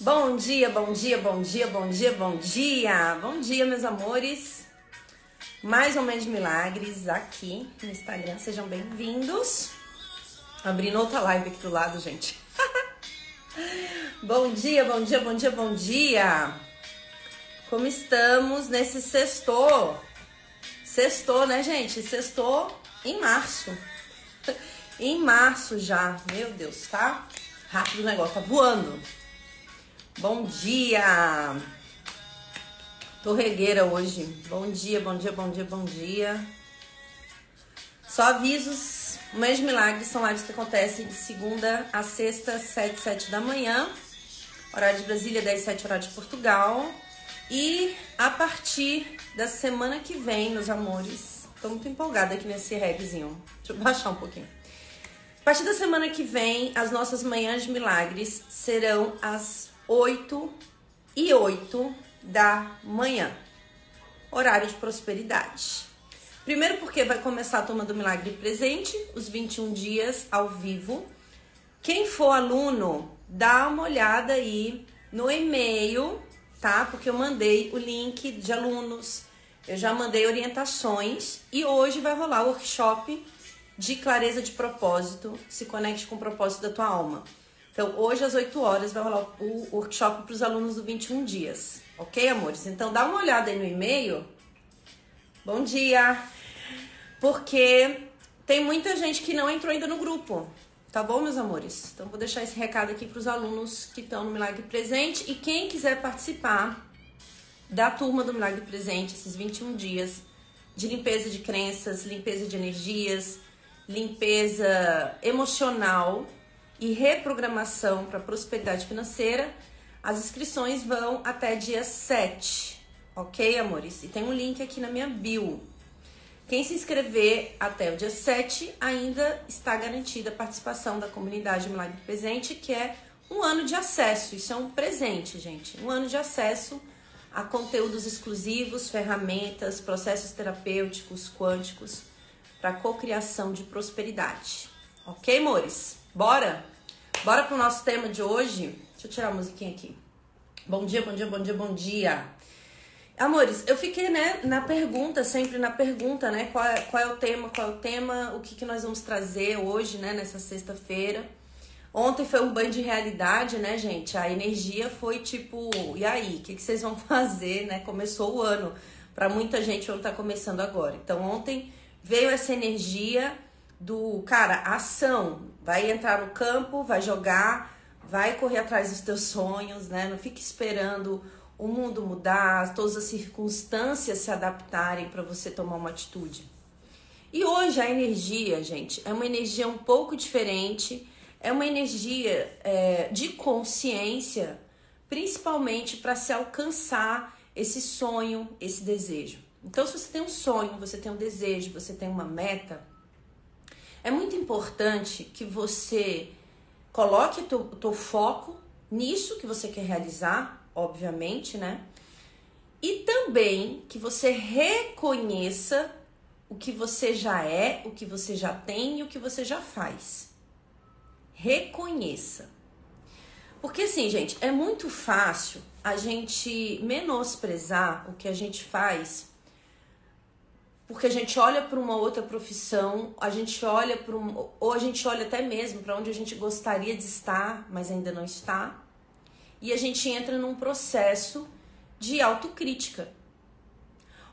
Bom dia, bom dia, bom dia, bom dia, bom dia. Bom dia, meus amores. Mais ou menos milagres aqui no Instagram. Sejam bem-vindos. Abrindo outra live aqui do lado, gente. bom dia, bom dia, bom dia, bom dia. Como estamos nesse sexto? Sextou, né, gente? Sextou em março. em março já. Meu Deus, tá? Rápido o negócio, tá voando. Bom dia! Torregueira hoje. Bom dia, bom dia, bom dia, bom dia. Só avisos, Mês Milagres são lives que acontecem de segunda a sexta, 7, 7 da manhã. Horário de Brasília, 10, 7, horário de Portugal. E a partir da semana que vem, meus amores, tô muito empolgada aqui nesse regzinho. Deixa eu baixar um pouquinho. A partir da semana que vem, as nossas manhãs de milagres serão às 8 e 8 da manhã. Horário de prosperidade. Primeiro porque vai começar a turma do Milagre Presente, os 21 dias ao vivo. Quem for aluno, dá uma olhada aí no e-mail tá? Porque eu mandei o link de alunos, eu já mandei orientações e hoje vai rolar o workshop de clareza de propósito, se conecte com o propósito da tua alma. Então, hoje às 8 horas vai rolar o workshop para os alunos do 21 dias, ok, amores? Então, dá uma olhada aí no e-mail. Bom dia! Porque tem muita gente que não entrou ainda no grupo. Tá bom, meus amores? Então vou deixar esse recado aqui para os alunos que estão no Milagre Presente e quem quiser participar da turma do Milagre Presente, esses 21 dias de limpeza de crenças, limpeza de energias, limpeza emocional e reprogramação para prosperidade financeira, as inscrições vão até dia 7, ok, amores? E tem um link aqui na minha bio. Quem se inscrever até o dia 7 ainda está garantida a participação da comunidade Milagre Presente, que é um ano de acesso. Isso é um presente, gente. Um ano de acesso a conteúdos exclusivos, ferramentas, processos terapêuticos, quânticos para cocriação de prosperidade. Ok, amores? Bora? Bora pro nosso tema de hoje? Deixa eu tirar a musiquinha aqui. Bom dia, bom dia, bom dia, bom dia. Amores, eu fiquei, né, na pergunta, sempre na pergunta, né, qual é, qual é o tema, qual é o tema, o que, que nós vamos trazer hoje, né, nessa sexta-feira. Ontem foi um banho de realidade, né, gente? A energia foi tipo, e aí, o que, que vocês vão fazer, né? Começou o ano. Para muita gente, o ano tá começando agora. Então, ontem veio essa energia do, cara, ação. Vai entrar no campo, vai jogar, vai correr atrás dos teus sonhos, né? Não fique esperando o mundo mudar, todas as circunstâncias se adaptarem para você tomar uma atitude. E hoje a energia, gente, é uma energia um pouco diferente, é uma energia é, de consciência, principalmente para se alcançar esse sonho, esse desejo. Então, se você tem um sonho, você tem um desejo, você tem uma meta, é muito importante que você coloque o teu foco nisso que você quer realizar, obviamente, né? E também que você reconheça o que você já é, o que você já tem e o que você já faz. Reconheça. Porque assim, gente, é muito fácil a gente menosprezar o que a gente faz porque a gente olha para uma outra profissão, a gente olha para um, ou a gente olha até mesmo para onde a gente gostaria de estar, mas ainda não está e a gente entra num processo de autocrítica.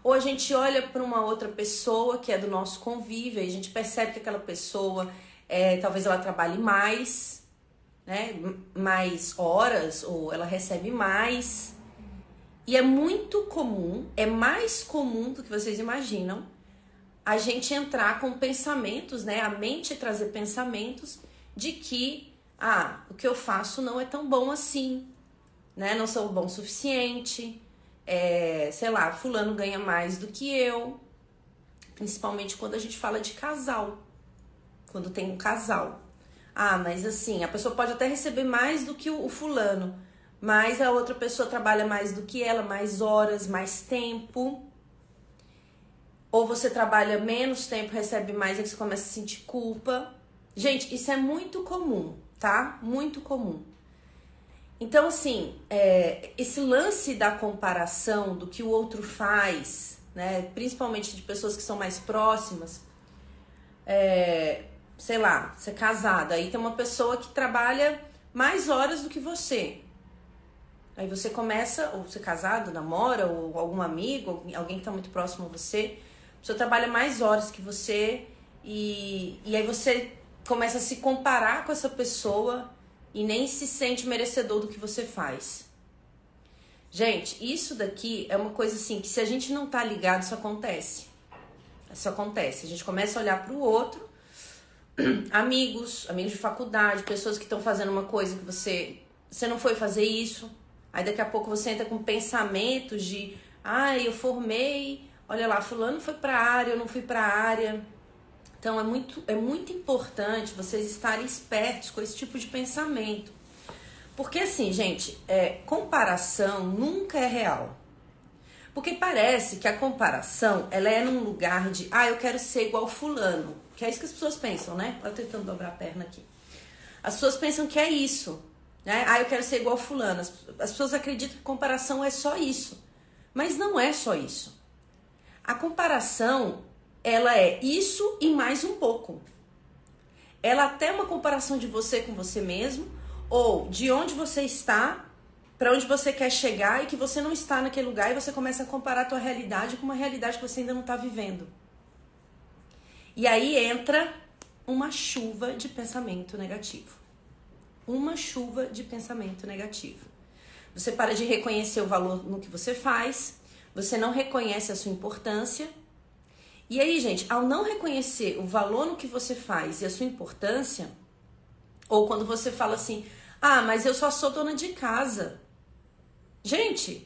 Ou a gente olha para uma outra pessoa que é do nosso convívio e a gente percebe que aquela pessoa é, talvez ela trabalhe mais, né, mais horas ou ela recebe mais. E é muito comum, é mais comum do que vocês imaginam, a gente entrar com pensamentos, né, a mente trazer pensamentos de que ah, o que eu faço não é tão bom assim, né? Não sou bom o suficiente, é, sei lá, fulano ganha mais do que eu. Principalmente quando a gente fala de casal. Quando tem um casal. Ah, mas assim, a pessoa pode até receber mais do que o, o fulano, mas a outra pessoa trabalha mais do que ela, mais horas, mais tempo. Ou você trabalha menos tempo, recebe mais, e você começa a sentir culpa. Gente, isso é muito comum, tá? Muito comum. Então, assim, é, esse lance da comparação do que o outro faz, né, principalmente de pessoas que são mais próximas, é, sei lá, você é casada, aí tem uma pessoa que trabalha mais horas do que você. Aí você começa, ou você é casado, namora, ou algum amigo, alguém que está muito próximo a você, a pessoa trabalha mais horas que você, e, e aí você começa a se comparar com essa pessoa e nem se sente merecedor do que você faz. Gente, isso daqui é uma coisa assim que se a gente não tá ligado, isso acontece. Isso acontece. A gente começa a olhar para o outro, amigos, amigos de faculdade, pessoas que estão fazendo uma coisa que você você não foi fazer isso. Aí daqui a pouco você entra com pensamentos de, ah, eu formei, olha lá, fulano foi para a área, eu não fui para a área. Então é muito, é muito importante vocês estarem espertos com esse tipo de pensamento. Porque assim, gente, é, comparação nunca é real. Porque parece que a comparação, ela é num lugar de, ah, eu quero ser igual fulano. Que é isso que as pessoas pensam, né? Eu tentando dobrar a perna aqui. As pessoas pensam que é isso. Né? Ah, eu quero ser igual fulano. As, as pessoas acreditam que comparação é só isso. Mas não é só isso. A comparação ela é isso e mais um pouco. Ela até é uma comparação de você com você mesmo, ou de onde você está, para onde você quer chegar e que você não está naquele lugar e você começa a comparar a tua realidade com uma realidade que você ainda não está vivendo. E aí entra uma chuva de pensamento negativo. Uma chuva de pensamento negativo. Você para de reconhecer o valor no que você faz, você não reconhece a sua importância e aí, gente, ao não reconhecer o valor no que você faz e a sua importância, ou quando você fala assim, ah, mas eu só sou dona de casa. Gente,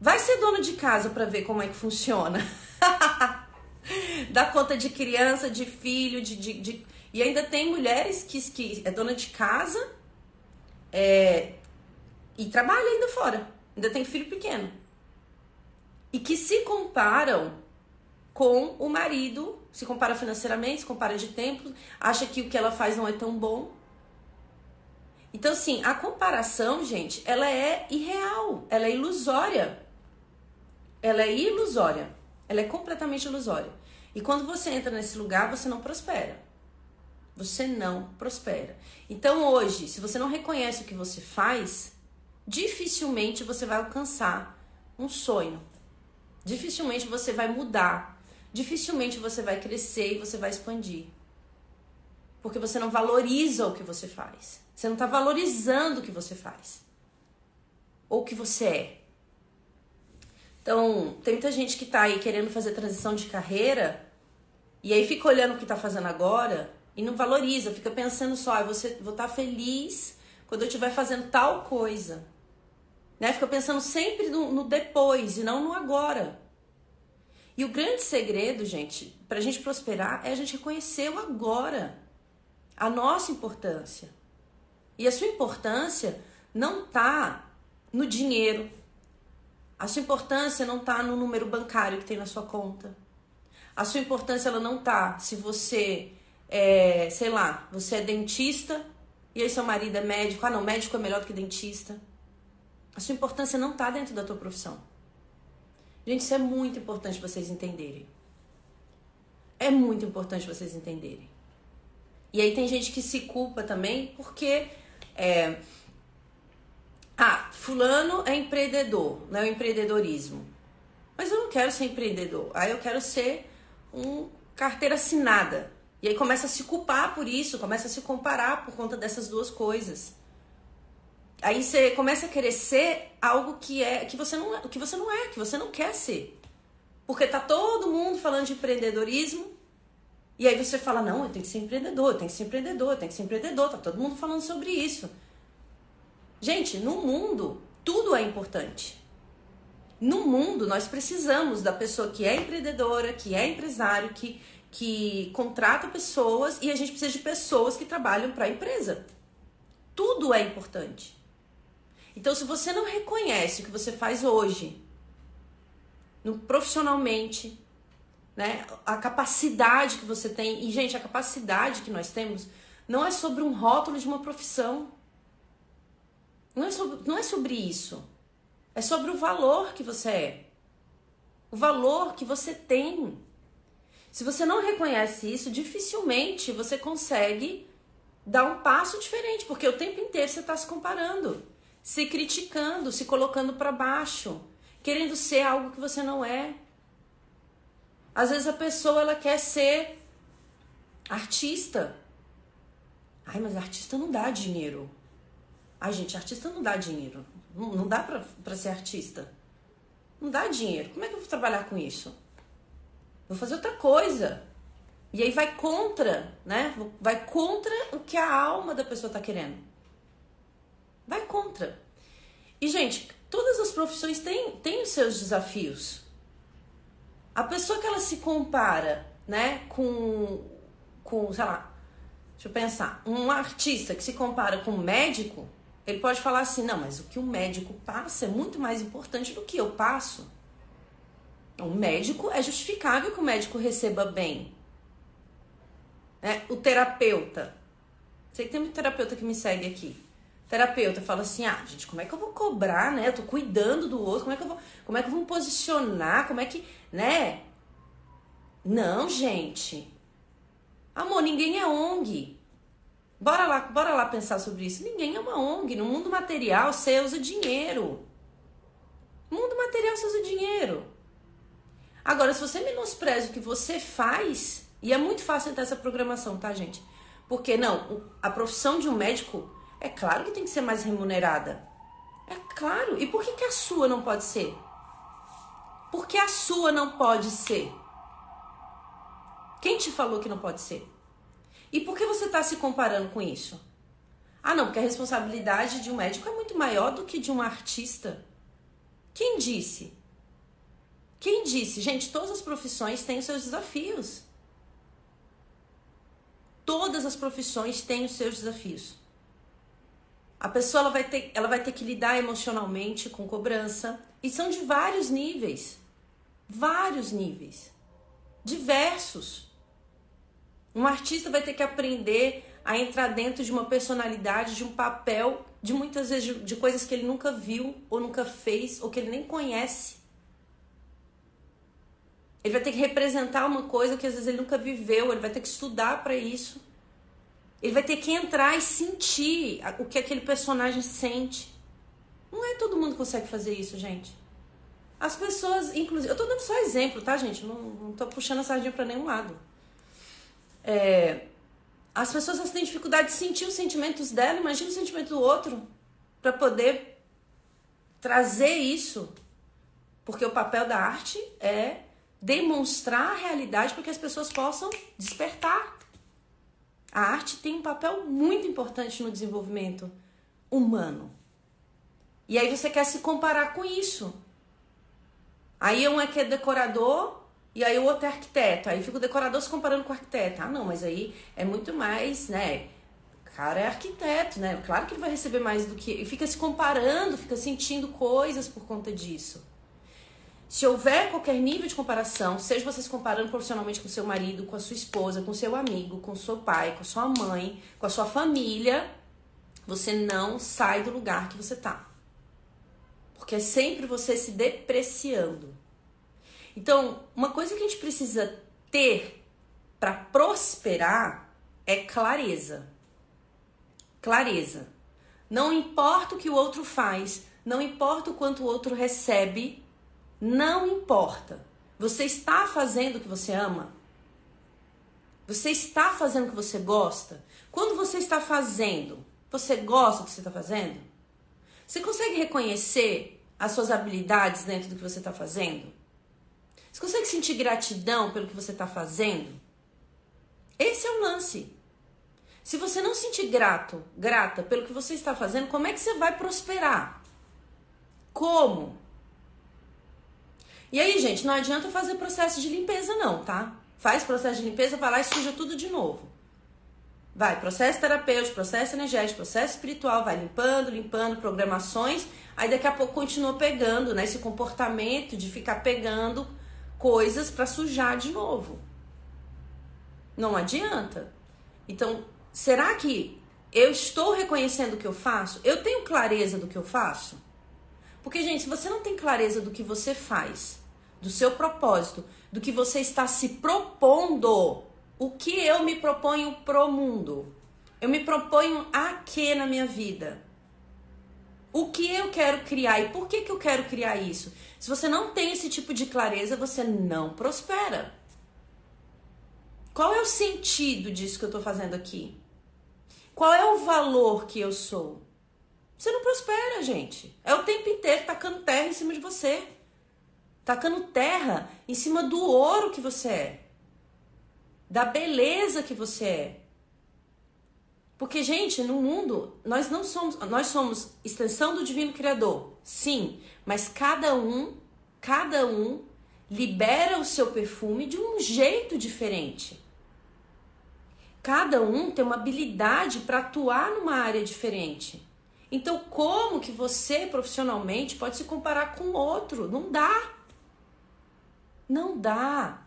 vai ser dona de casa para ver como é que funciona. Dá conta de criança, de filho, de, de, de, E ainda tem mulheres que, que é dona de casa é, e trabalha ainda fora. Ainda tem filho pequeno. E que se comparam com o marido, se compara financeiramente, se compara de tempo, acha que o que ela faz não é tão bom. Então, assim, a comparação, gente, ela é irreal, ela é ilusória. Ela é ilusória. Ela é completamente ilusória. E quando você entra nesse lugar, você não prospera. Você não prospera. Então, hoje, se você não reconhece o que você faz, dificilmente você vai alcançar um sonho. Dificilmente você vai mudar dificilmente você vai crescer e você vai expandir. Porque você não valoriza o que você faz. Você não está valorizando o que você faz. Ou o que você é. Então, tem muita gente que está aí querendo fazer transição de carreira e aí fica olhando o que está fazendo agora e não valoriza, fica pensando só, ah, você, vou estar tá feliz quando eu estiver fazendo tal coisa. Né? Fica pensando sempre no, no depois e não no agora. E o grande segredo, gente, para a gente prosperar é a gente reconhecer o agora, a nossa importância. E a sua importância não tá no dinheiro. A sua importância não tá no número bancário que tem na sua conta. A sua importância ela não tá se você é, sei lá, você é dentista e aí seu marido é médico. Ah, não, médico é melhor do que dentista. A sua importância não tá dentro da tua profissão. Gente, isso é muito importante vocês entenderem. É muito importante vocês entenderem. E aí tem gente que se culpa também porque é, ah, fulano é empreendedor, não é o empreendedorismo. Mas eu não quero ser empreendedor. Aí eu quero ser um carteira assinada. E aí começa a se culpar por isso, começa a se comparar por conta dessas duas coisas. Aí você começa a querer ser algo que é que você não é, que você não é, que você não quer ser. Porque tá todo mundo falando de empreendedorismo, e aí você fala: "Não, eu tenho que ser empreendedor, eu tenho que ser empreendedor, eu tenho que ser empreendedor". Tá todo mundo falando sobre isso. Gente, no mundo tudo é importante. No mundo nós precisamos da pessoa que é empreendedora, que é empresário, que que contrata pessoas e a gente precisa de pessoas que trabalham para a empresa. Tudo é importante. Então, se você não reconhece o que você faz hoje, no, profissionalmente, né, a capacidade que você tem, e gente, a capacidade que nós temos não é sobre um rótulo de uma profissão. Não é, sobre, não é sobre isso. É sobre o valor que você é. O valor que você tem. Se você não reconhece isso, dificilmente você consegue dar um passo diferente, porque o tempo inteiro você está se comparando, se criticando, se colocando para baixo, querendo ser algo que você não é. Às vezes a pessoa ela quer ser artista. Ai, mas artista não dá dinheiro. Ai, gente, artista não dá dinheiro. Não, não dá para ser artista. Não dá dinheiro. Como é que eu vou trabalhar com isso? Vou fazer outra coisa. E aí vai contra, né? Vai contra o que a alma da pessoa tá querendo. Vai contra. E, gente, todas as profissões têm, têm os seus desafios. A pessoa que ela se compara, né, com, com, sei lá, deixa eu pensar, um artista que se compara com um médico, ele pode falar assim: não, mas o que o médico passa é muito mais importante do que eu passo. Um médico é justificável que o médico receba bem. Né? O terapeuta. Sei que tem muito terapeuta que me segue aqui. Terapeuta fala assim: ah, gente, como é que eu vou cobrar, né? Eu tô cuidando do outro, como é que eu vou, como é que eu vou me posicionar? Como é que, né? Não, gente. Amor, ninguém é ONG. Bora lá, bora lá pensar sobre isso. Ninguém é uma ONG. No mundo material, você usa dinheiro. No mundo material, você usa dinheiro. Agora, se você menospreza o que você faz, e é muito fácil entrar essa programação, tá, gente? Porque, não, a profissão de um médico, é claro que tem que ser mais remunerada. É claro. E por que, que a sua não pode ser? Por que a sua não pode ser? Quem te falou que não pode ser? E por que você está se comparando com isso? Ah, não, porque a responsabilidade de um médico é muito maior do que de um artista. Quem disse? Quem disse? Gente, todas as profissões têm os seus desafios. Todas as profissões têm os seus desafios. A pessoa ela vai, ter, ela vai ter que lidar emocionalmente com cobrança. E são de vários níveis. Vários níveis. Diversos. Um artista vai ter que aprender a entrar dentro de uma personalidade, de um papel, de muitas vezes de, de coisas que ele nunca viu, ou nunca fez, ou que ele nem conhece. Ele vai ter que representar uma coisa que às vezes ele nunca viveu, ele vai ter que estudar para isso. Ele vai ter que entrar e sentir o que aquele personagem sente. Não é todo mundo que consegue fazer isso, gente. As pessoas, inclusive, eu tô dando só exemplo, tá, gente? Não, não tô puxando a sardinha para nenhum lado. É, as pessoas têm dificuldade de sentir os sentimentos dela, imagina o sentimento do outro, para poder trazer isso. Porque o papel da arte é demonstrar a realidade para que as pessoas possam despertar. A arte tem um papel muito importante no desenvolvimento humano. E aí você quer se comparar com isso. Aí um é que é decorador e aí o outro é arquiteto. Aí fica o decorador se comparando com o arquiteto. Ah, não, mas aí é muito mais, né? O cara é arquiteto, né? Claro que ele vai receber mais do que. E fica se comparando, fica sentindo coisas por conta disso. Se houver qualquer nível de comparação, seja você se comparando profissionalmente com seu marido, com a sua esposa, com seu amigo, com seu pai, com sua mãe, com a sua família, você não sai do lugar que você tá. Porque é sempre você se depreciando. Então, uma coisa que a gente precisa ter para prosperar é clareza. Clareza. Não importa o que o outro faz, não importa o quanto o outro recebe, não importa. Você está fazendo o que você ama? Você está fazendo o que você gosta? Quando você está fazendo, você gosta do que você está fazendo? Você consegue reconhecer as suas habilidades dentro do que você está fazendo? Você consegue sentir gratidão pelo que você está fazendo? Esse é o lance. Se você não sentir grato, grata pelo que você está fazendo, como é que você vai prosperar? Como? E aí, gente, não adianta fazer processo de limpeza, não, tá? Faz processo de limpeza, vai lá e suja tudo de novo. Vai, processo terapêutico, processo energético, processo espiritual, vai limpando, limpando, programações. Aí daqui a pouco continua pegando, né? Esse comportamento de ficar pegando coisas para sujar de novo. Não adianta. Então, será que Eu estou reconhecendo o que eu faço? Eu tenho clareza do que eu faço? Porque, gente, se você não tem clareza do que você faz, do seu propósito, do que você está se propondo, o que eu me proponho pro mundo? Eu me proponho a quê na minha vida? O que eu quero criar e por que, que eu quero criar isso? Se você não tem esse tipo de clareza, você não prospera. Qual é o sentido disso que eu estou fazendo aqui? Qual é o valor que eu sou? Você não prospera, gente. É o tempo inteiro tacando terra em cima de você. Tacando terra em cima do ouro que você é. Da beleza que você é. Porque, gente, no mundo, nós não somos, nós somos extensão do divino criador. Sim, mas cada um, cada um libera o seu perfume de um jeito diferente. Cada um tem uma habilidade para atuar numa área diferente. Então, como que você profissionalmente pode se comparar com outro? Não dá. Não dá.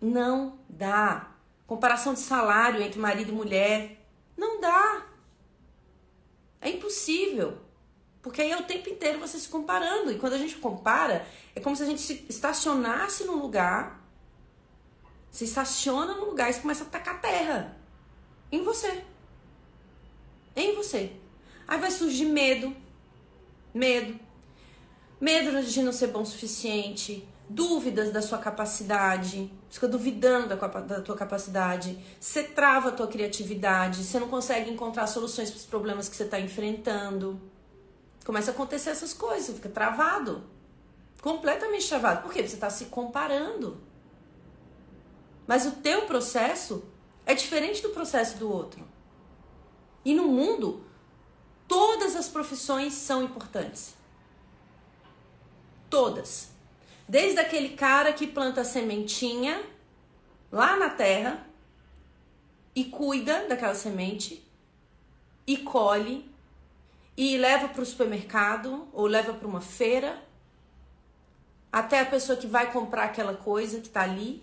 Não dá. Comparação de salário entre marido e mulher. Não dá. É impossível. Porque aí é o tempo inteiro você se comparando. E quando a gente compara, é como se a gente se estacionasse num lugar. Se estaciona num lugar e começa a tacar terra. Em você. Em você. Aí vai surgir medo. Medo. Medo de não ser bom o suficiente. Dúvidas da sua capacidade. Fica duvidando da, tua capacidade. Você trava a tua criatividade. Você não consegue encontrar soluções para os problemas que você está enfrentando. Começa a acontecer essas coisas. Fica travado. Completamente travado. Por quê? Você está se comparando. Mas o teu processo é diferente do processo do outro. E no mundo, Todas as profissões são importantes. Todas. Desde aquele cara que planta sementinha lá na terra e cuida daquela semente e colhe e leva para o supermercado ou leva para uma feira até a pessoa que vai comprar aquela coisa que está ali.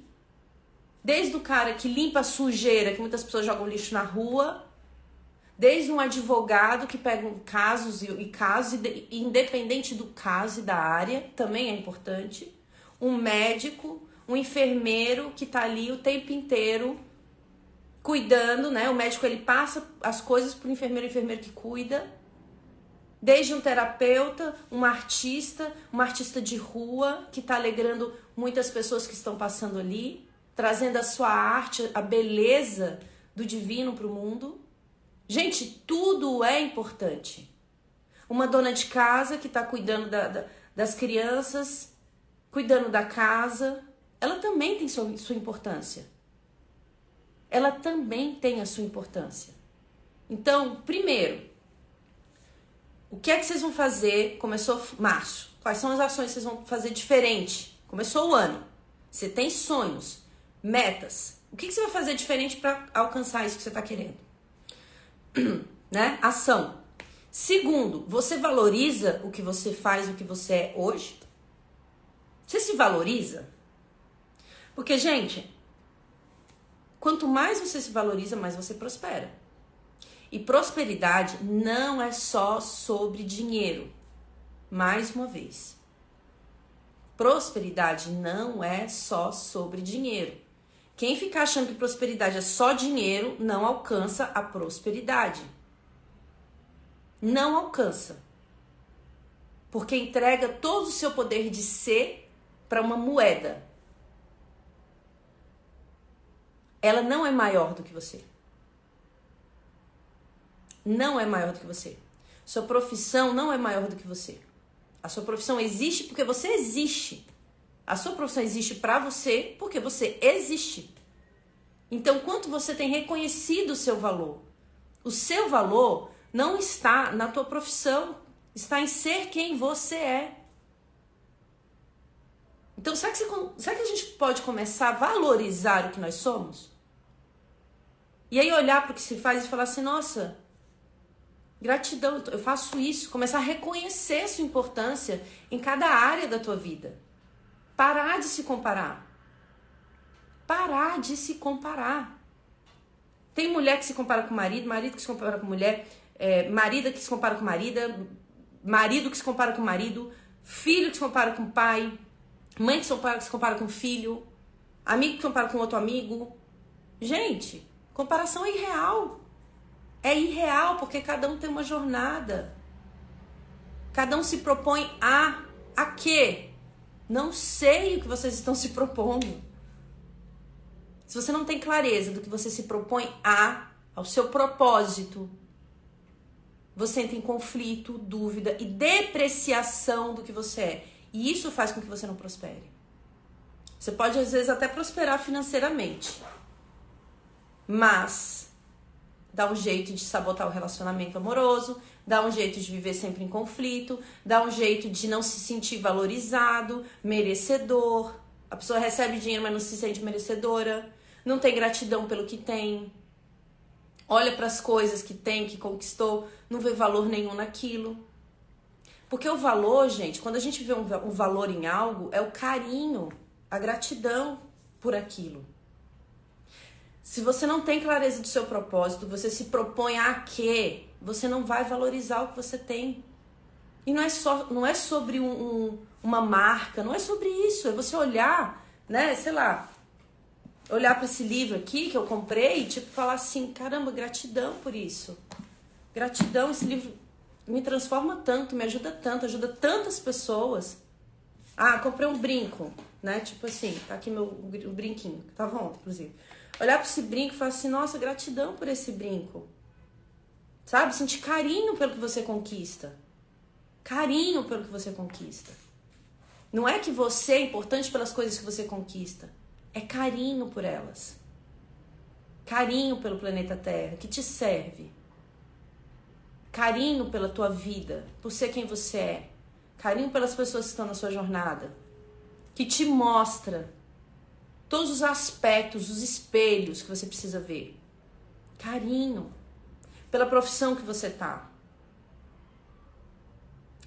Desde o cara que limpa a sujeira, que muitas pessoas jogam lixo na rua, Desde um advogado que pega casos e, casos, independente do caso e da área, também é importante. Um médico, um enfermeiro que está ali o tempo inteiro cuidando, né? O médico ele passa as coisas para o enfermeiro, o enfermeiro que cuida. Desde um terapeuta, um artista, uma artista de rua que está alegrando muitas pessoas que estão passando ali, trazendo a sua arte, a beleza do divino para o mundo. Gente, tudo é importante. Uma dona de casa que está cuidando da, da, das crianças, cuidando da casa, ela também tem sua, sua importância. Ela também tem a sua importância. Então, primeiro, o que é que vocês vão fazer? Começou março. Quais são as ações que vocês vão fazer diferente? Começou o ano. Você tem sonhos, metas. O que, que você vai fazer diferente para alcançar isso que você está querendo? né? Ação. Segundo, você valoriza o que você faz, o que você é hoje? Você se valoriza? Porque, gente, quanto mais você se valoriza, mais você prospera. E prosperidade não é só sobre dinheiro. Mais uma vez. Prosperidade não é só sobre dinheiro. Quem fica achando que prosperidade é só dinheiro não alcança a prosperidade. Não alcança. Porque entrega todo o seu poder de ser para uma moeda. Ela não é maior do que você. Não é maior do que você. Sua profissão não é maior do que você. A sua profissão existe porque você existe. A sua profissão existe para você porque você existe. Então, quanto você tem reconhecido o seu valor? O seu valor não está na tua profissão, está em ser quem você é. Então, será que, você, será que a gente pode começar a valorizar o que nós somos? E aí olhar para o que se faz e falar assim, nossa, gratidão, eu faço isso, começar a reconhecer sua importância em cada área da tua vida. Parar de se comparar. Parar de se comparar. Tem mulher que se compara com marido, marido que se compara com mulher, é, marido que se compara com marida, marido que se compara com marido, filho que se compara com pai, mãe que se compara, que se compara com filho, amigo que se compara com outro amigo. Gente, comparação é irreal. É irreal porque cada um tem uma jornada. Cada um se propõe a a quê? Não sei o que vocês estão se propondo. Se você não tem clareza do que você se propõe a, ao seu propósito, você entra em conflito, dúvida e depreciação do que você é. E isso faz com que você não prospere. Você pode às vezes até prosperar financeiramente, mas dá um jeito de sabotar o relacionamento amoroso, dá um jeito de viver sempre em conflito, dá um jeito de não se sentir valorizado, merecedor. A pessoa recebe dinheiro, mas não se sente merecedora, não tem gratidão pelo que tem. Olha para as coisas que tem, que conquistou, não vê valor nenhum naquilo. Porque o valor, gente, quando a gente vê um, um valor em algo, é o carinho, a gratidão por aquilo. Se você não tem clareza do seu propósito, você se propõe a quê? Você não vai valorizar o que você tem. E não é só, não é sobre um, um, uma marca, não é sobre isso. É você olhar, né? Sei lá, olhar para esse livro aqui que eu comprei e tipo falar assim, caramba, gratidão por isso. Gratidão, esse livro me transforma tanto, me ajuda tanto, ajuda tantas pessoas. Ah, comprei um brinco, né? Tipo assim, tá aqui meu o brinquinho, tava ontem, inclusive. Olhar para esse brinco e falar assim, nossa, gratidão por esse brinco. Sabe? Sentir carinho pelo que você conquista. Carinho pelo que você conquista. Não é que você é importante pelas coisas que você conquista. É carinho por elas. Carinho pelo planeta Terra, que te serve. Carinho pela tua vida, por ser quem você é. Carinho pelas pessoas que estão na sua jornada. Que te mostra todos os aspectos, os espelhos que você precisa ver. Carinho pela profissão que você tá.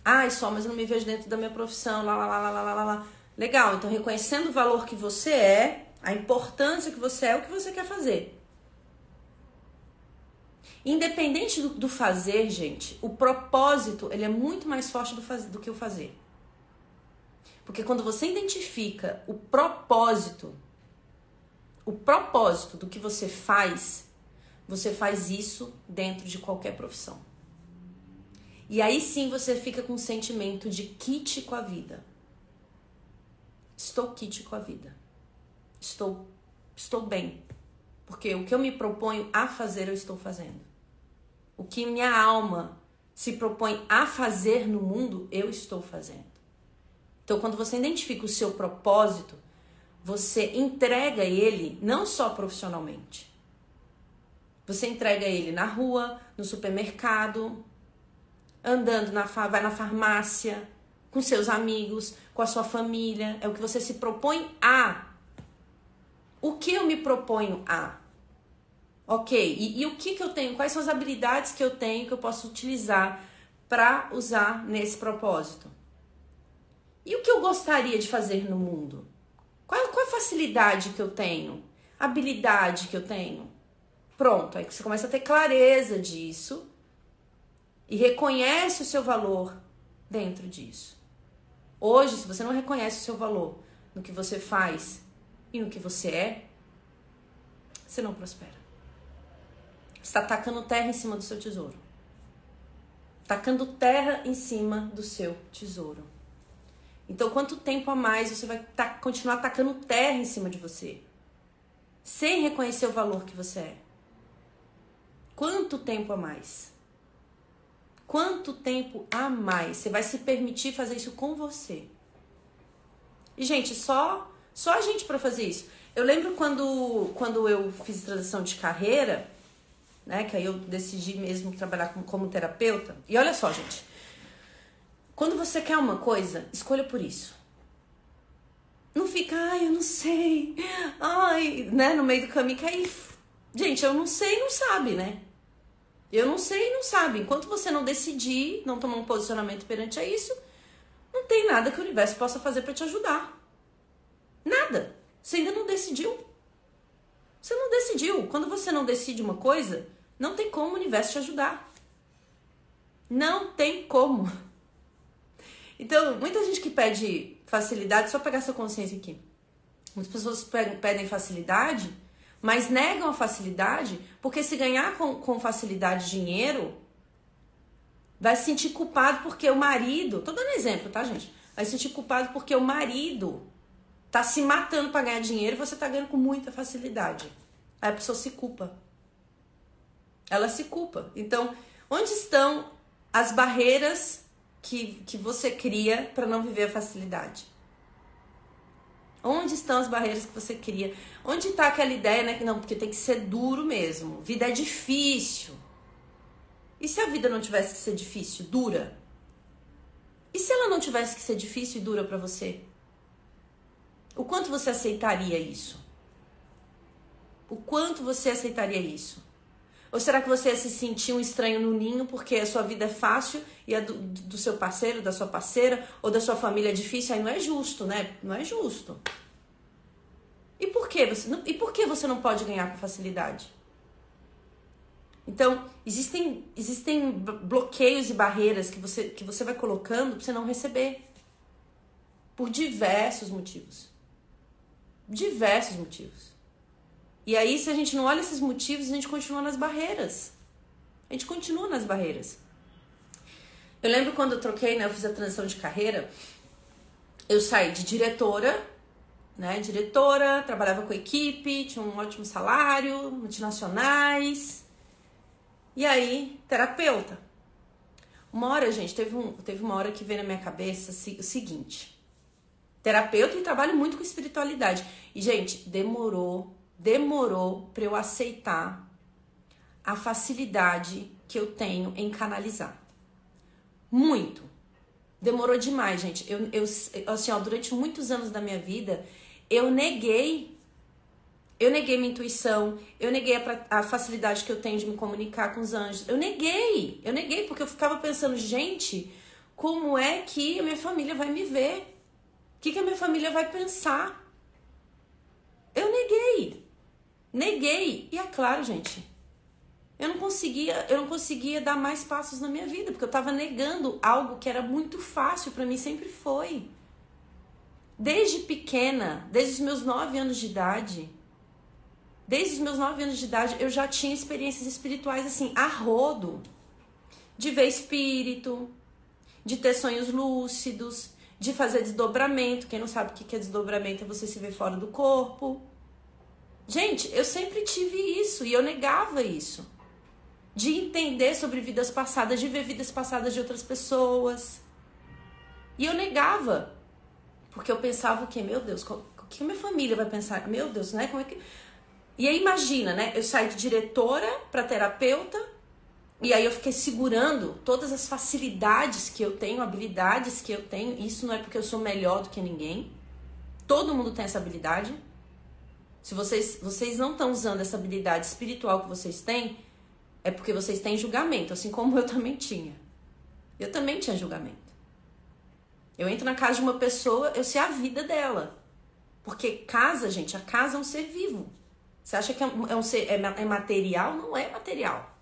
Ai, só, mas eu não me vejo dentro da minha profissão, lá, lá, lá, lá, lá, lá, lá. Legal, então reconhecendo o valor que você é, a importância que você é, o que você quer fazer. Independente do, do fazer, gente, o propósito ele é muito mais forte do, faz, do que o fazer. Porque quando você identifica o propósito o propósito do que você faz, você faz isso dentro de qualquer profissão. E aí sim você fica com um sentimento de kit com a vida. Estou kit com a vida. Estou estou bem. Porque o que eu me proponho a fazer, eu estou fazendo. O que minha alma se propõe a fazer no mundo, eu estou fazendo. Então, quando você identifica o seu propósito, você entrega ele não só profissionalmente. Você entrega ele na rua, no supermercado, andando na vai na farmácia, com seus amigos, com a sua família. É o que você se propõe a. O que eu me proponho a? Ok, e, e o que, que eu tenho? Quais são as habilidades que eu tenho que eu posso utilizar para usar nesse propósito? E o que eu gostaria de fazer no mundo? Qual, qual a facilidade que eu tenho? Habilidade que eu tenho? Pronto, aí você começa a ter clareza disso e reconhece o seu valor dentro disso. Hoje, se você não reconhece o seu valor no que você faz e no que você é, você não prospera. Você está tacando terra em cima do seu tesouro. Tacando terra em cima do seu tesouro. Então, quanto tempo a mais você vai tá, continuar atacando terra em cima de você? Sem reconhecer o valor que você é. Quanto tempo a mais? Quanto tempo a mais você vai se permitir fazer isso com você? E, gente, só, só a gente para fazer isso. Eu lembro quando, quando eu fiz transição de carreira, né? Que aí eu decidi mesmo trabalhar como, como terapeuta. E olha só, gente. Quando você quer uma coisa, escolha por isso. Não fica, ai, eu não sei. Ai, né, no meio do caminho que gente, eu não sei, não sabe, né? Eu não sei, não sabe. Enquanto você não decidir, não tomar um posicionamento perante a isso, não tem nada que o universo possa fazer para te ajudar. Nada. Você ainda não decidiu. Você não decidiu. Quando você não decide uma coisa, não tem como o universo te ajudar. Não tem como. Então, muita gente que pede facilidade, só pegar sua consciência aqui. Muitas pessoas pedem facilidade, mas negam a facilidade, porque se ganhar com, com facilidade dinheiro, vai se sentir culpado porque o marido, tô dando exemplo, tá, gente? Vai se sentir culpado porque o marido tá se matando para ganhar dinheiro e você tá ganhando com muita facilidade. Aí a pessoa se culpa. Ela se culpa. Então, onde estão as barreiras que, que você cria para não viver a facilidade? Onde estão as barreiras que você cria? Onde está aquela ideia, né? Que não, porque tem que ser duro mesmo. Vida é difícil. E se a vida não tivesse que ser difícil, dura? E se ela não tivesse que ser difícil e dura para você? O quanto você aceitaria isso? O quanto você aceitaria isso? Ou será que você se sentir um estranho no ninho porque a sua vida é fácil e a do, do seu parceiro, da sua parceira ou da sua família é difícil? Aí não é justo, né? Não é justo. E por que você, e por que você não pode ganhar com facilidade? Então, existem, existem bloqueios e barreiras que você, que você vai colocando para você não receber. Por diversos motivos. Diversos motivos. E aí, se a gente não olha esses motivos, a gente continua nas barreiras. A gente continua nas barreiras. Eu lembro quando eu troquei, né? Eu fiz a transição de carreira. Eu saí de diretora, né? Diretora, trabalhava com equipe, tinha um ótimo salário, multinacionais. E aí, terapeuta. Uma hora, gente, teve, um, teve uma hora que veio na minha cabeça o seguinte: terapeuta e trabalho muito com espiritualidade. E, gente, demorou demorou para eu aceitar a facilidade que eu tenho em canalizar. Muito. Demorou demais, gente. Eu, eu assim, ó, durante muitos anos da minha vida, eu neguei. Eu neguei minha intuição, eu neguei a, a facilidade que eu tenho de me comunicar com os anjos. Eu neguei, eu neguei, porque eu ficava pensando, gente, como é que a minha família vai me ver? O que, que a minha família vai pensar? Eu neguei. Neguei. E é claro, gente, eu não conseguia, eu não conseguia dar mais passos na minha vida, porque eu estava negando algo que era muito fácil para mim, sempre foi. Desde pequena, desde os meus nove anos de idade, desde os meus nove anos de idade, eu já tinha experiências espirituais assim, a rodo. De ver espírito, de ter sonhos lúcidos, de fazer desdobramento. Quem não sabe o que é desdobramento é você se ver fora do corpo. Gente, eu sempre tive isso e eu negava isso. De entender sobre vidas passadas, de ver vidas passadas de outras pessoas. E eu negava. Porque eu pensava o quê? Meu Deus, o que minha família vai pensar? Meu Deus, né? Como é que. E aí imagina, né? Eu saí de diretora para terapeuta, e aí eu fiquei segurando todas as facilidades que eu tenho, habilidades que eu tenho. Isso não é porque eu sou melhor do que ninguém. Todo mundo tem essa habilidade. Se vocês, vocês não estão usando essa habilidade espiritual que vocês têm, é porque vocês têm julgamento, assim como eu também tinha. Eu também tinha julgamento. Eu entro na casa de uma pessoa, eu sei a vida dela. Porque casa, gente, a casa é um ser vivo. Você acha que é um, é ser é, é material? Não é material.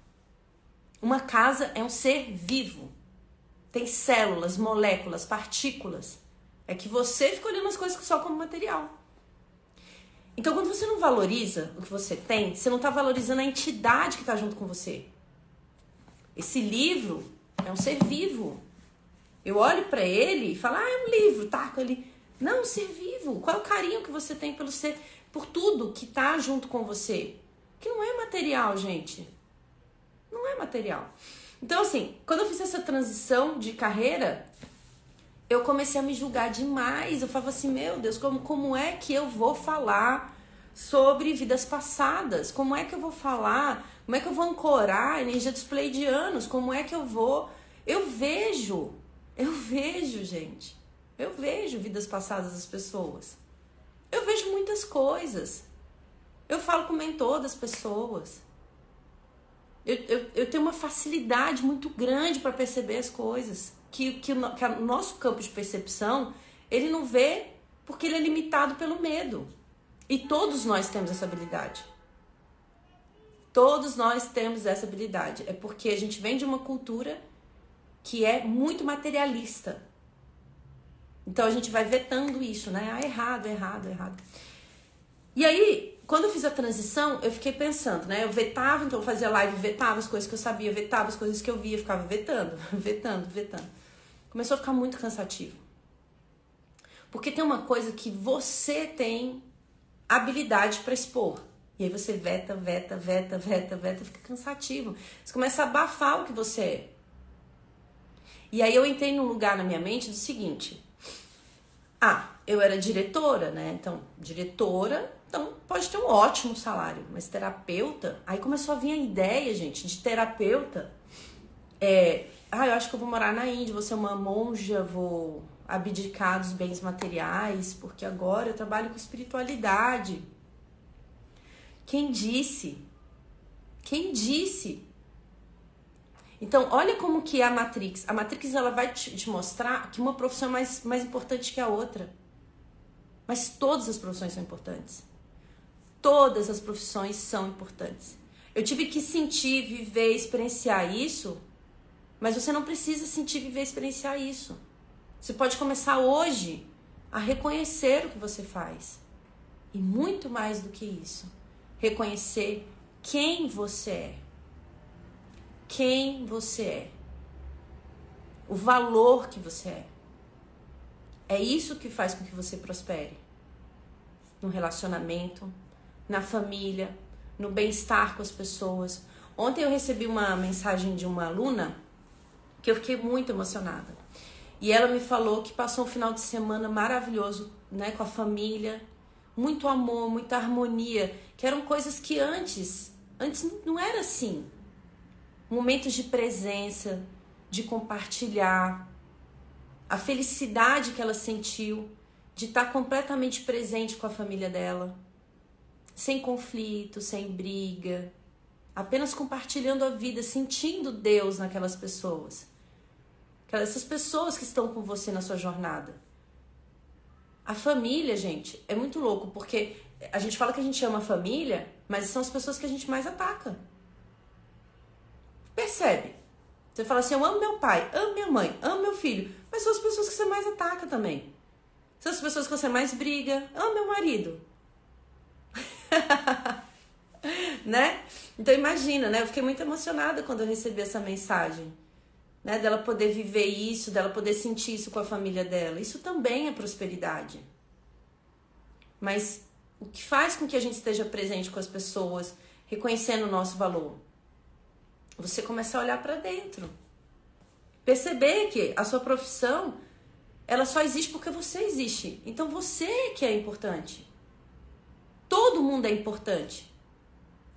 Uma casa é um ser vivo. Tem células, moléculas, partículas. É que você fica olhando as coisas só como material. Então, quando você não valoriza o que você tem, você não está valorizando a entidade que está junto com você. Esse livro é um ser vivo. Eu olho para ele e falo, ah, é um livro, tá com ele. Não, um ser vivo. Qual é o carinho que você tem pelo ser, por tudo que está junto com você? Que não é material, gente. Não é material. Então, assim, quando eu fiz essa transição de carreira, eu comecei a me julgar demais. Eu falava assim, meu Deus, como, como é que eu vou falar sobre vidas passadas? Como é que eu vou falar? Como é que eu vou ancorar a energia dos pleidianos? Como é que eu vou. Eu vejo, eu vejo, gente. Eu vejo vidas passadas das pessoas. Eu vejo muitas coisas. Eu falo com o mentor das pessoas. Eu, eu, eu tenho uma facilidade muito grande para perceber as coisas que, que, que o nosso campo de percepção ele não vê porque ele é limitado pelo medo. E todos nós temos essa habilidade. Todos nós temos essa habilidade. É porque a gente vem de uma cultura que é muito materialista. Então a gente vai vetando isso, né? Ah, errado, errado, errado. E aí, quando eu fiz a transição, eu fiquei pensando, né? Eu vetava, então eu fazia live, vetava as coisas que eu sabia, vetava as coisas que eu via, ficava vetando, vetando, vetando. Começou a ficar muito cansativo. Porque tem uma coisa que você tem habilidade para expor. E aí você veta, veta, veta, veta, veta, fica cansativo. Você começa a abafar o que você é. E aí eu entrei num lugar na minha mente do seguinte: ah, eu era diretora, né? Então, diretora, então pode ter um ótimo salário, mas terapeuta, aí começou a vir a ideia, gente, de terapeuta. É, ah, eu acho que eu vou morar na Índia, vou ser uma monja, vou abdicar dos bens materiais, porque agora eu trabalho com espiritualidade. Quem disse? Quem disse? Então, olha como que é a Matrix. A Matrix ela vai te, mostrar que uma profissão é mais, mais importante que a outra. Mas todas as profissões são importantes. Todas as profissões são importantes. Eu tive que sentir, viver, experienciar isso, mas você não precisa sentir, viver, experienciar isso. Você pode começar hoje a reconhecer o que você faz. E muito mais do que isso, reconhecer quem você é. Quem você é. O valor que você é. É isso que faz com que você prospere. No relacionamento, na família, no bem-estar com as pessoas. Ontem eu recebi uma mensagem de uma aluna que eu fiquei muito emocionada. E ela me falou que passou um final de semana maravilhoso, né, com a família, muito amor, muita harmonia, que eram coisas que antes, antes não era assim. Momentos de presença, de compartilhar, a felicidade que ela sentiu de estar completamente presente com a família dela, sem conflito, sem briga, apenas compartilhando a vida, sentindo Deus naquelas pessoas. Essas pessoas que estão com você na sua jornada. A família, gente, é muito louco, porque a gente fala que a gente ama a família, mas são as pessoas que a gente mais ataca. Percebe? Você fala assim: eu amo meu pai, amo minha mãe, amo meu filho, mas são as pessoas que você mais ataca também. São as pessoas que você mais briga, amo meu marido. né? Então imagina, né? Eu fiquei muito emocionada quando eu recebi essa mensagem. Né, dela poder viver isso, dela poder sentir isso com a família dela. Isso também é prosperidade. Mas o que faz com que a gente esteja presente com as pessoas, reconhecendo o nosso valor? Você começa a olhar para dentro. Perceber que a sua profissão, ela só existe porque você existe. Então você que é importante. Todo mundo é importante.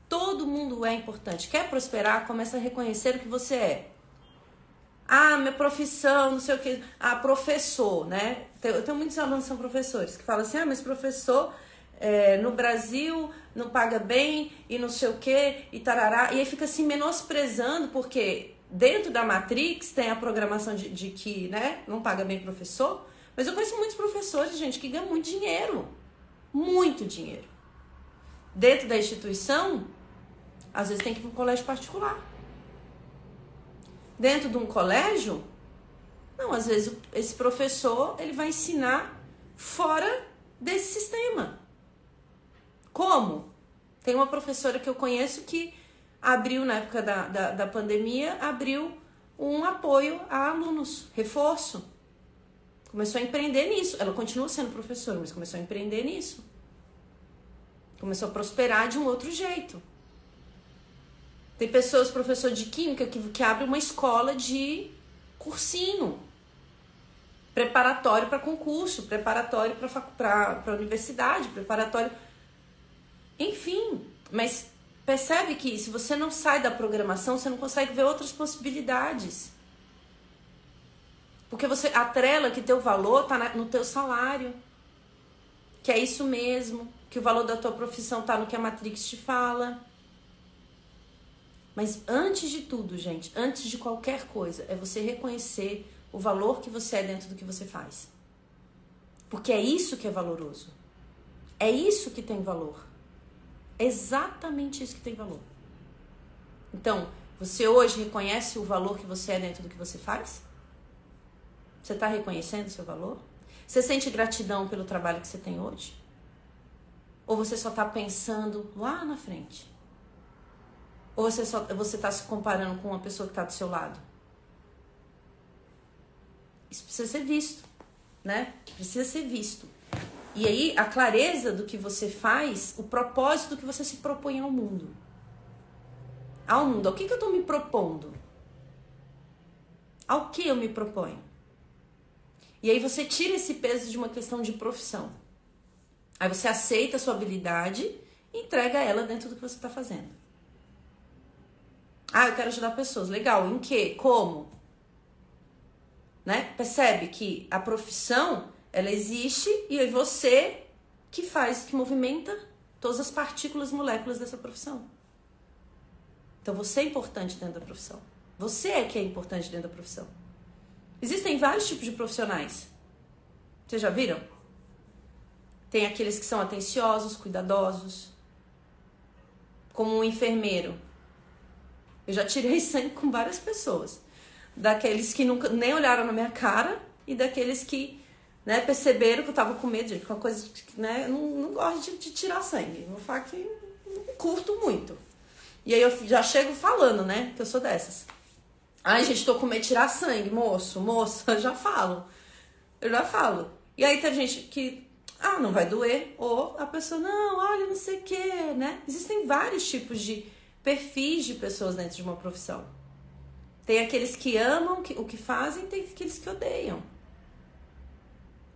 Todo mundo é importante. Quer prosperar? Começa a reconhecer o que você é. Ah, minha profissão, não sei o que. Ah, professor, né? Eu tenho muitos alunos que são professores que falam assim: ah, mas professor é, no Brasil não paga bem e não sei o que e tarará. E aí fica assim menosprezando, porque dentro da Matrix tem a programação de, de que né, não paga bem professor. Mas eu conheço muitos professores, gente, que ganham muito dinheiro. Muito dinheiro. Dentro da instituição, às vezes tem que ir para um colégio particular. Dentro de um colégio, não, às vezes esse professor ele vai ensinar fora desse sistema. Como? Tem uma professora que eu conheço que abriu, na época da, da, da pandemia, abriu um apoio a alunos, reforço. Começou a empreender nisso. Ela continua sendo professora, mas começou a empreender nisso. Começou a prosperar de um outro jeito. Tem pessoas, professor de química, que, que abre uma escola de cursinho preparatório para concurso, preparatório para universidade, preparatório enfim, mas percebe que se você não sai da programação, você não consegue ver outras possibilidades. Porque você atrela que teu valor está no teu salário. Que é isso mesmo, que o valor da tua profissão está no que a Matrix te fala. Mas antes de tudo, gente, antes de qualquer coisa, é você reconhecer o valor que você é dentro do que você faz. Porque é isso que é valoroso. É isso que tem valor. É exatamente isso que tem valor. Então, você hoje reconhece o valor que você é dentro do que você faz? Você está reconhecendo o seu valor? Você sente gratidão pelo trabalho que você tem hoje? Ou você só está pensando lá na frente? Ou você só você está se comparando com uma pessoa que está do seu lado? Isso precisa ser visto, né? Precisa ser visto. E aí, a clareza do que você faz, o propósito que você se propõe ao mundo. Ao mundo. Ao que, que eu estou me propondo? Ao que eu me proponho? E aí você tira esse peso de uma questão de profissão. Aí você aceita a sua habilidade e entrega ela dentro do que você está fazendo. Ah, eu quero ajudar pessoas. Legal. Em que? Como? Né? Percebe que a profissão ela existe e é você que faz, que movimenta todas as partículas, moléculas dessa profissão. Então você é importante dentro da profissão. Você é que é importante dentro da profissão. Existem vários tipos de profissionais. Vocês já viram? Tem aqueles que são atenciosos, cuidadosos, como um enfermeiro. Eu já tirei sangue com várias pessoas. Daqueles que nunca nem olharam na minha cara e daqueles que né, perceberam que eu tava com medo de uma coisa que né, eu não, não gosto de, de, tirar sangue. Vou falar que não curto muito. E aí eu já chego falando, né? Que eu sou dessas. Ai, gente, tô com medo de tirar sangue, moço, moça, eu já falo. Eu já falo. E aí tem gente que, ah, não vai doer. Ou a pessoa, não, olha, não sei o quê, né? Existem vários tipos de perfis de pessoas dentro de uma profissão. Tem aqueles que amam o que fazem, tem aqueles que odeiam.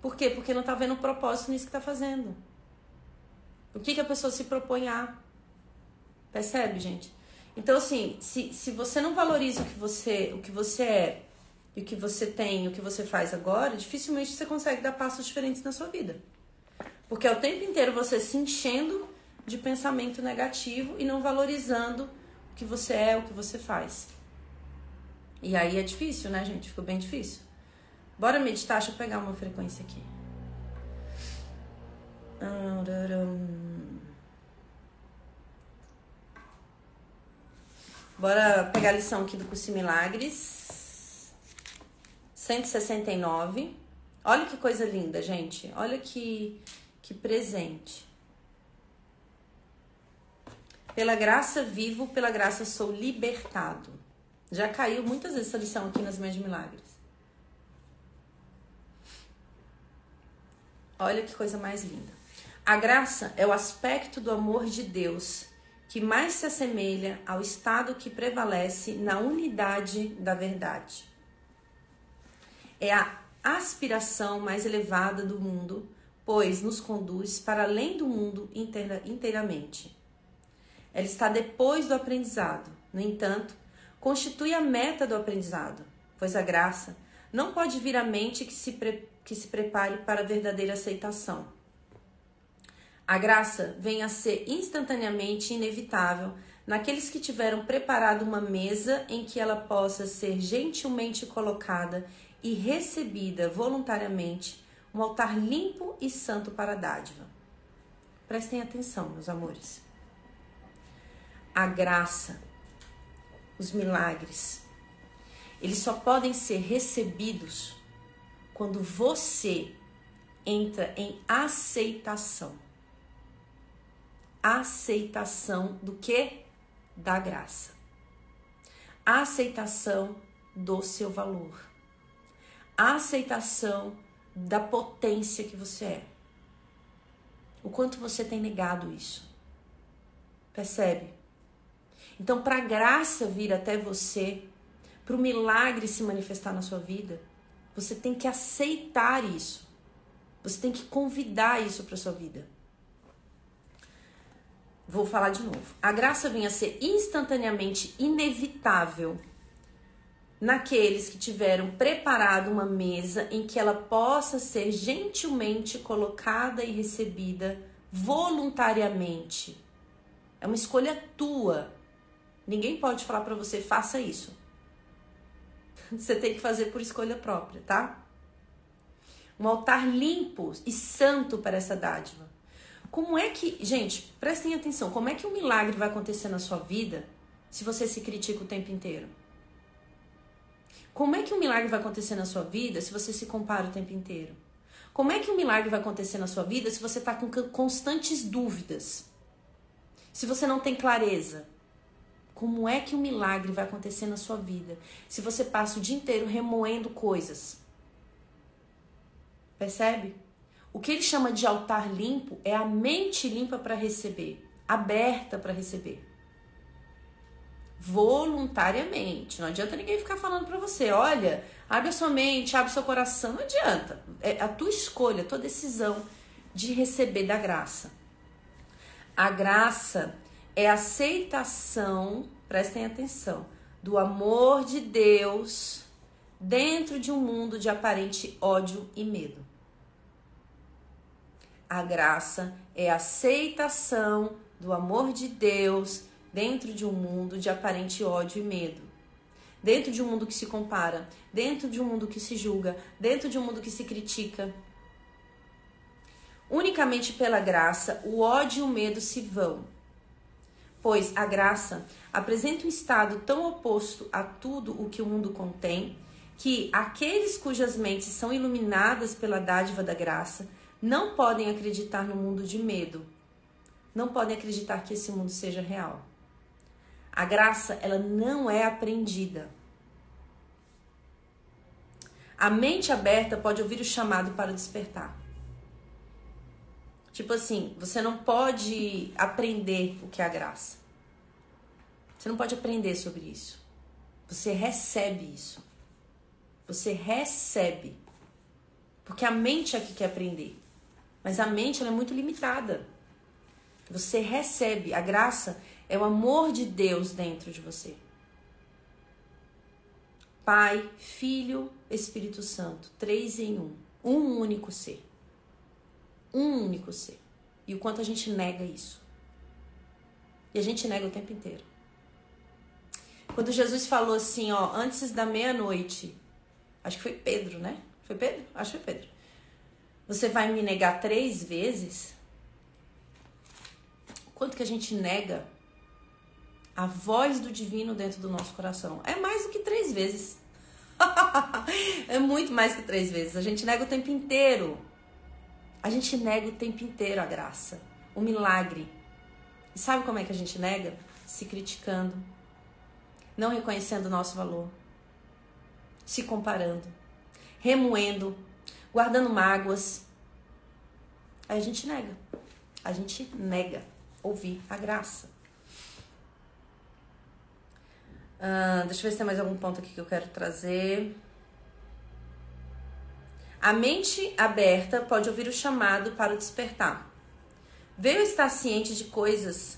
Por quê? Porque não tá vendo propósito nisso que tá fazendo. O que, que a pessoa se propõe a? Percebe, gente? Então, assim, se, se você não valoriza o que você, o que você é, e o que você tem, o que você faz agora, dificilmente você consegue dar passos diferentes na sua vida. Porque é o tempo inteiro você se enchendo de pensamento negativo e não valorizando o que você é, o que você faz. E aí é difícil, né, gente? Ficou bem difícil. Bora meditar, deixa eu pegar uma frequência aqui. Bora pegar a lição aqui do curso Milagres. 169. Olha que coisa linda, gente. Olha que, que presente. Pela graça vivo, pela graça sou libertado. Já caiu muitas vezes essa lição aqui nas de Milagres. Olha que coisa mais linda. A graça é o aspecto do amor de Deus que mais se assemelha ao estado que prevalece na unidade da verdade. É a aspiração mais elevada do mundo, pois nos conduz para além do mundo inteira, inteiramente. Ela está depois do aprendizado, no entanto, constitui a meta do aprendizado, pois a graça não pode vir à mente que se, pre, que se prepare para a verdadeira aceitação a graça vem a ser instantaneamente inevitável naqueles que tiveram preparado uma mesa em que ela possa ser gentilmente colocada e recebida voluntariamente, um altar limpo e santo para a dádiva. Prestem atenção, meus amores. A graça, os milagres, eles só podem ser recebidos quando você entra em aceitação aceitação do que? Da graça. Aceitação do seu valor. Aceitação da potência que você é. O quanto você tem negado isso. Percebe? Então, para a graça vir até você, para o milagre se manifestar na sua vida, você tem que aceitar isso. Você tem que convidar isso para sua vida. Vou falar de novo. A graça vem a ser instantaneamente inevitável naqueles que tiveram preparado uma mesa em que ela possa ser gentilmente colocada e recebida voluntariamente. É uma escolha tua. Ninguém pode falar para você faça isso. Você tem que fazer por escolha própria, tá? Um altar limpo e santo para essa dádiva. Como é que, gente, prestem atenção, como é que um milagre vai acontecer na sua vida se você se critica o tempo inteiro? Como é que um milagre vai acontecer na sua vida se você se compara o tempo inteiro? Como é que um milagre vai acontecer na sua vida se você está com constantes dúvidas? Se você não tem clareza? Como é que um milagre vai acontecer na sua vida se você passa o dia inteiro remoendo coisas? Percebe? O que ele chama de altar limpo é a mente limpa para receber, aberta para receber. Voluntariamente. Não adianta ninguém ficar falando para você, olha, abre sua mente, abre o seu coração. Não adianta. É a tua escolha, a tua decisão de receber da graça. A graça é aceitação, prestem atenção, do amor de Deus dentro de um mundo de aparente ódio e medo. A graça é aceitação do amor de Deus dentro de um mundo de aparente ódio e medo. Dentro de um mundo que se compara, dentro de um mundo que se julga, dentro de um mundo que se critica. Unicamente pela graça, o ódio e o medo se vão. Pois a graça apresenta um estado tão oposto a tudo o que o mundo contém, que aqueles cujas mentes são iluminadas pela dádiva da graça não podem acreditar no mundo de medo. Não podem acreditar que esse mundo seja real. A graça, ela não é aprendida. A mente aberta pode ouvir o chamado para despertar. Tipo assim, você não pode aprender o que é a graça. Você não pode aprender sobre isso. Você recebe isso. Você recebe. Porque a mente é que quer aprender. Mas a mente é muito limitada. Você recebe a graça, é o amor de Deus dentro de você. Pai, Filho, Espírito Santo, três em um, um único ser. Um único ser. E o quanto a gente nega isso. E a gente nega o tempo inteiro. Quando Jesus falou assim, ó, antes da meia-noite, acho que foi Pedro, né? Foi Pedro? Acho que foi Pedro. Você vai me negar três vezes? Quanto que a gente nega a voz do divino dentro do nosso coração? É mais do que três vezes. é muito mais que três vezes. A gente nega o tempo inteiro. A gente nega o tempo inteiro a graça, o milagre. E sabe como é que a gente nega? Se criticando, não reconhecendo o nosso valor, se comparando, remoendo guardando mágoas. Aí a gente nega. A gente nega ouvir a graça. Uh, deixa eu ver se tem mais algum ponto aqui que eu quero trazer. A mente aberta pode ouvir o chamado para o despertar. Veio estar ciente de coisas,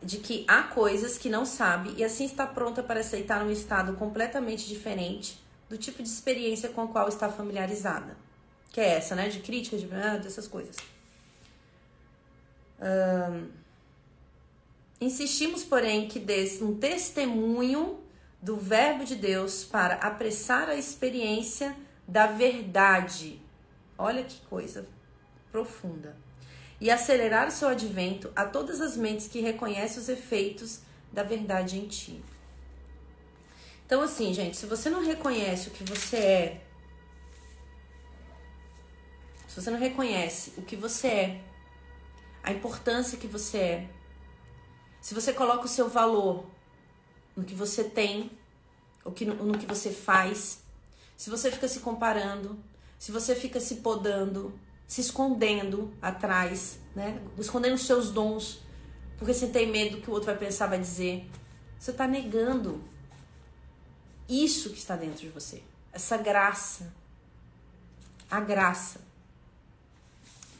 de que há coisas que não sabe e assim está pronta para aceitar um estado completamente diferente do tipo de experiência com a qual está familiarizada. Que é essa, né? De crítica, de ah, dessas coisas. Insistimos, porém, que desse um testemunho do Verbo de Deus para apressar a experiência da verdade. Olha que coisa profunda. E acelerar o seu advento a todas as mentes que reconhecem os efeitos da verdade em ti. Então, assim, gente, se você não reconhece o que você é, se você não reconhece o que você é, a importância que você é, se você coloca o seu valor no que você tem, no que você faz, se você fica se comparando, se você fica se podando, se escondendo atrás, né? Escondendo os seus dons, porque você tem medo do que o outro vai pensar, vai dizer. Você está negando isso que está dentro de você. Essa graça. A graça.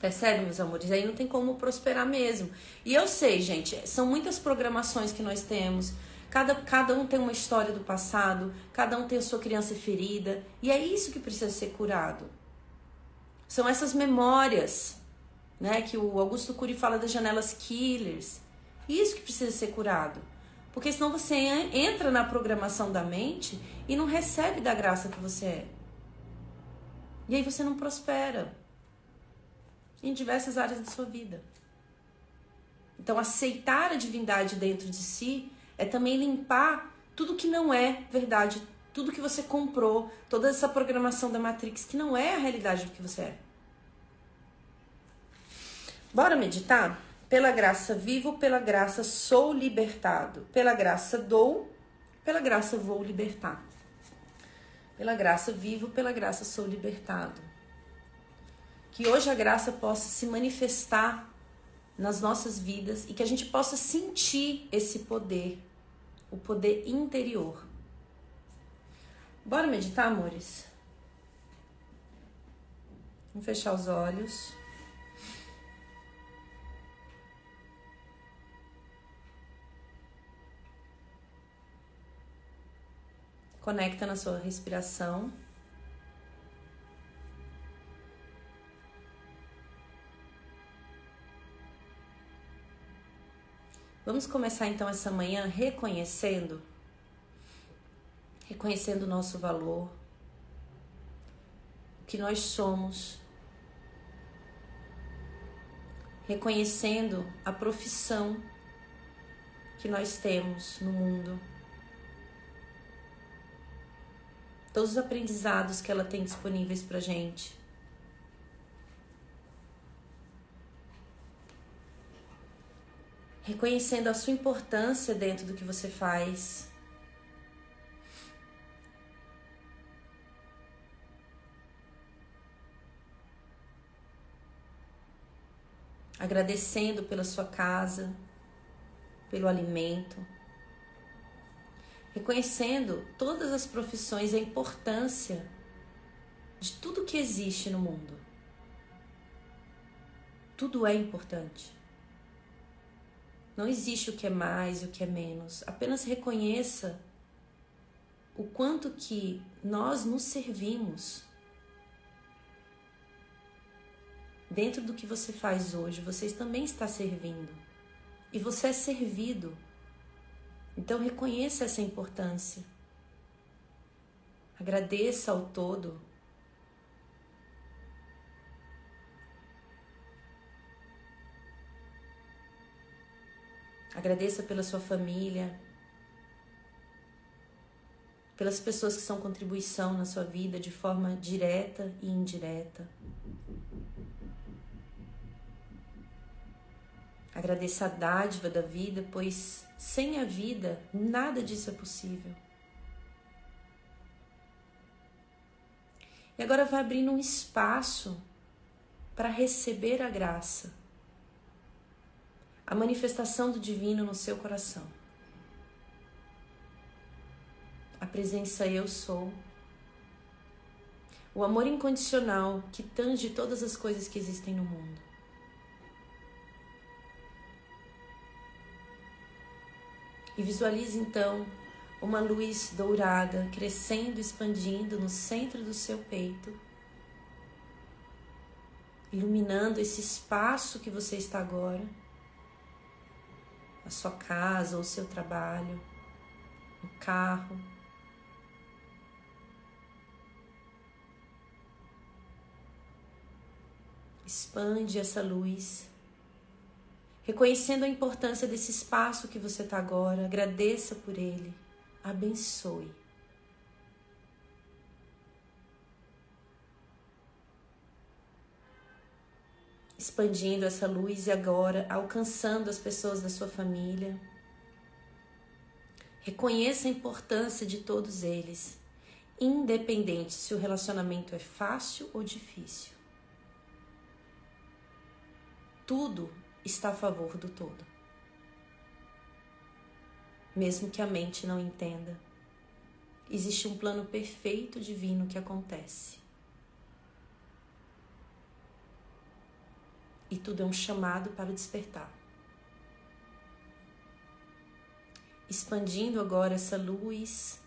Percebe, meus amores? Aí não tem como prosperar mesmo. E eu sei, gente, são muitas programações que nós temos. Cada, cada um tem uma história do passado, cada um tem a sua criança ferida. E é isso que precisa ser curado. São essas memórias, né? Que o Augusto Cury fala das janelas killers. Isso que precisa ser curado. Porque senão você entra na programação da mente e não recebe da graça que você é. E aí você não prospera em diversas áreas da sua vida. Então, aceitar a divindade dentro de si É também limpar tudo que não é verdade, tudo que você comprou, toda essa programação da Matrix que não é a realidade do que você é. Bora meditar? Pela graça vivo, pela graça sou libertado. Pela graça dou, pela graça vou libertar. Pela graça vivo, pela graça sou libertado. Que hoje a graça possa se manifestar nas nossas vidas e que a gente possa sentir esse poder, o poder interior. Bora meditar, amores? Vamos fechar os olhos. Conecta na sua respiração. Vamos começar então essa manhã reconhecendo, reconhecendo o nosso valor, o que nós somos, reconhecendo a profissão que nós temos no mundo. todos os aprendizados que ela tem disponíveis para gente. Reconhecendo a sua importância dentro do que você faz. Agradecendo pela sua casa, pelo alimento reconhecendo todas as profissões e a importância de tudo que existe no mundo. Tudo é importante. Não existe o que é mais e o que é menos. Apenas reconheça o quanto que nós nos servimos. Dentro do que você faz hoje, você também está servindo. E você é servido então reconheça essa importância. Agradeça ao todo. Agradeça pela sua família, pelas pessoas que são contribuição na sua vida de forma direta e indireta. Agradeça a dádiva da vida, pois sem a vida nada disso é possível. E agora vai abrindo um espaço para receber a graça, a manifestação do divino no seu coração. A presença eu sou. O amor incondicional que tange todas as coisas que existem no mundo. E visualize então uma luz dourada crescendo, expandindo no centro do seu peito, iluminando esse espaço que você está agora, a sua casa ou o seu trabalho, o carro. Expande essa luz reconhecendo a importância desse espaço que você está agora, agradeça por ele, abençoe. Expandindo essa luz e agora alcançando as pessoas da sua família. Reconheça a importância de todos eles, independente se o relacionamento é fácil ou difícil. Tudo está a favor do todo. Mesmo que a mente não entenda, existe um plano perfeito divino que acontece. E tudo é um chamado para despertar. Expandindo agora essa luz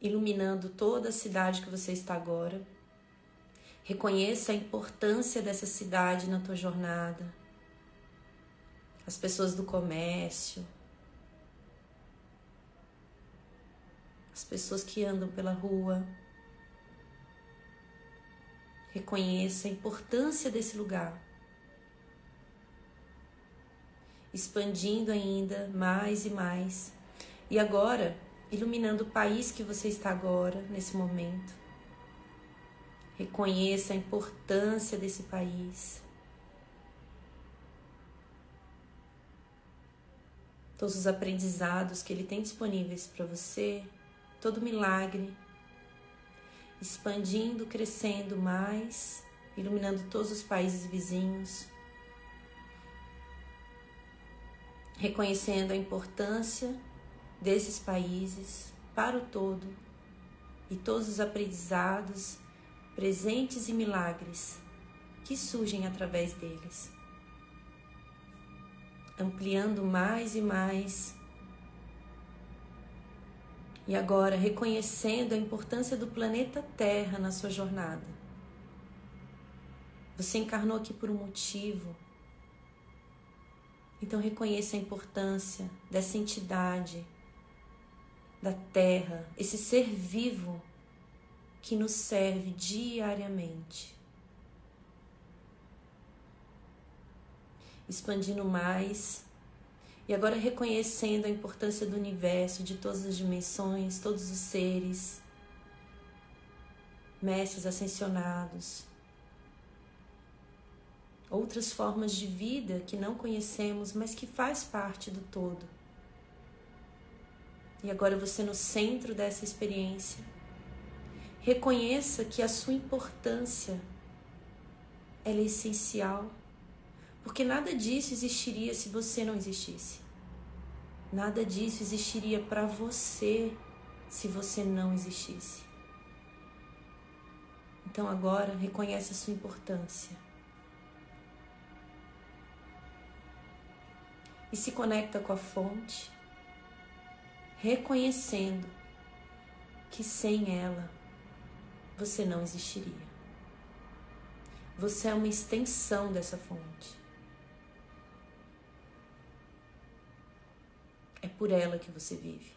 iluminando toda a cidade que você está agora. Reconheça a importância dessa cidade na tua jornada. As pessoas do comércio, as pessoas que andam pela rua. Reconheça a importância desse lugar. expandindo ainda mais e mais. E agora, iluminando o país que você está agora, nesse momento. Reconheça a importância desse país. Todos os aprendizados que ele tem disponíveis para você, todo milagre, expandindo, crescendo mais, iluminando todos os países vizinhos. Reconhecendo a importância desses países para o todo e todos os aprendizados, presentes e milagres que surgem através deles. Ampliando mais e mais. E agora reconhecendo a importância do planeta Terra na sua jornada. Você encarnou aqui por um motivo. Então reconheça a importância dessa entidade da terra, esse ser vivo que nos serve diariamente. Expandindo mais e agora reconhecendo a importância do universo, de todas as dimensões, todos os seres, mestres ascensionados, outras formas de vida que não conhecemos, mas que faz parte do todo. E agora você no centro dessa experiência. Reconheça que a sua importância é essencial, porque nada disso existiria se você não existisse. Nada disso existiria para você se você não existisse. Então agora reconheça a sua importância. E se conecta com a fonte reconhecendo que sem ela você não existiria. Você é uma extensão dessa fonte. É por ela que você vive.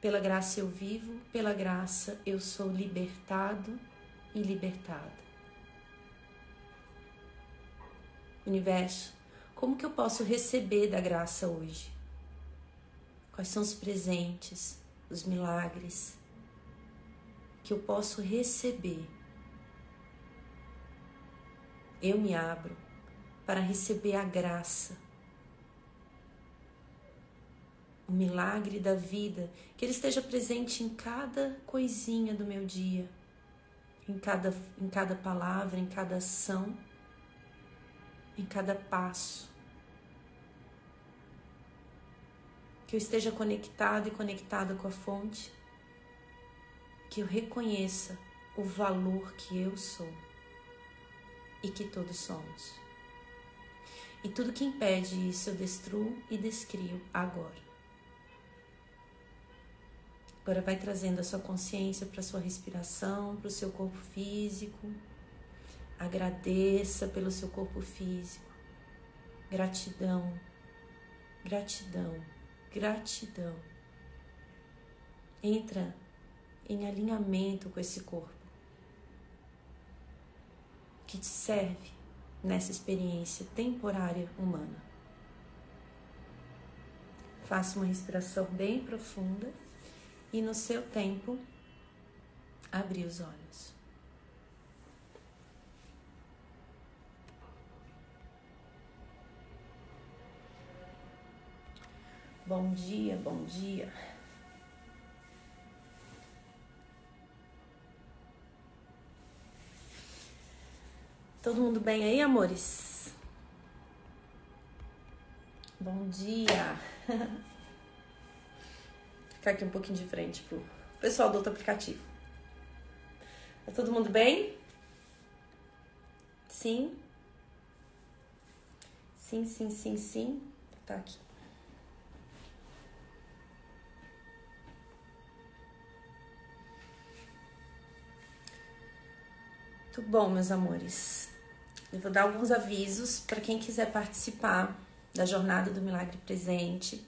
Pela graça eu vivo, pela graça eu sou libertado e libertada. Universo, como que eu posso receber da graça hoje? Quais são os presentes, os milagres que eu posso receber? Eu me abro para receber a graça, o milagre da vida, que ele esteja presente em cada coisinha do meu dia, em cada, em cada palavra, em cada ação, em cada passo. que eu esteja conectado e conectada com a fonte, que eu reconheça o valor que eu sou e que todos somos. E tudo que impede isso eu destruo e descrio agora. Agora vai trazendo a sua consciência para a sua respiração, para o seu corpo físico. Agradeça pelo seu corpo físico. Gratidão, gratidão gratidão. Entra em alinhamento com esse corpo que te serve nessa experiência temporária humana. Faça uma respiração bem profunda e no seu tempo abrir os olhos. Bom dia, bom dia. Todo mundo bem aí, amores? Bom dia. Ficar aqui um pouquinho de frente pro pessoal do outro aplicativo. Tá todo mundo bem? Sim? Sim, sim, sim, sim. Tá aqui. Muito bom, meus amores. Eu vou dar alguns avisos para quem quiser participar da Jornada do Milagre Presente.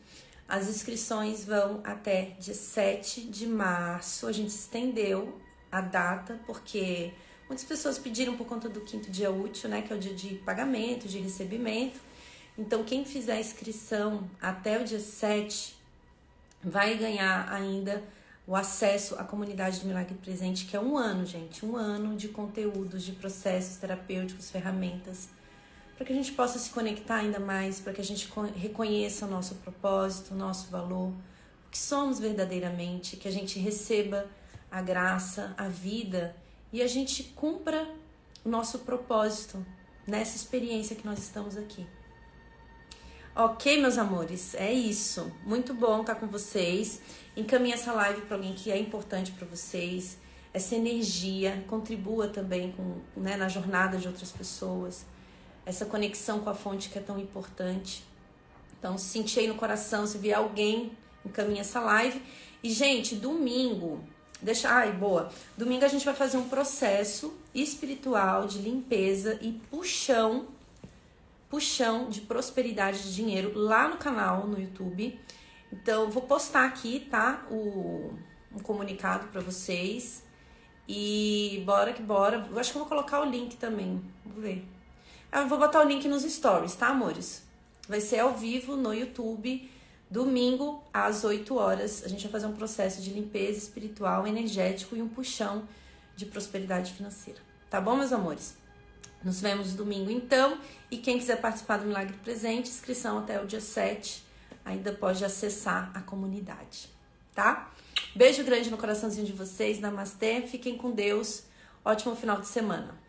As inscrições vão até dia 7 de março. A gente estendeu a data porque Muitas pessoas pediram por conta do quinto dia útil, né, que é o dia de pagamento, de recebimento. Então, quem fizer a inscrição até o dia 7 vai ganhar ainda o acesso à comunidade do Milagre Presente, que é um ano, gente, um ano de conteúdos, de processos terapêuticos, ferramentas, para que a gente possa se conectar ainda mais, para que a gente reconheça o nosso propósito, o nosso valor, o que somos verdadeiramente, que a gente receba a graça, a vida e a gente cumpra o nosso propósito nessa experiência que nós estamos aqui. Ok, meus amores, é isso. Muito bom estar com vocês. Encaminhe essa live para alguém que é importante para vocês. Essa energia contribua também com, né, na jornada de outras pessoas. Essa conexão com a fonte que é tão importante. Então, se sentir aí no coração, se vier alguém, encaminhe essa live. E, gente, domingo, deixa. Ai, boa. Domingo a gente vai fazer um processo espiritual de limpeza e puxão puxão de prosperidade de dinheiro lá no canal no YouTube. Então, vou postar aqui, tá? O, um comunicado para vocês. E bora que bora. Eu acho que eu vou colocar o link também. Vou ver. Ah, eu vou botar o link nos stories, tá, amores? Vai ser ao vivo no YouTube, domingo às 8 horas. A gente vai fazer um processo de limpeza espiritual, energético e um puxão de prosperidade financeira. Tá bom, meus amores? Nos vemos domingo então. E quem quiser participar do Milagre Presente, inscrição até o dia 7, ainda pode acessar a comunidade, tá? Beijo grande no coraçãozinho de vocês, namastê, fiquem com Deus, ótimo final de semana.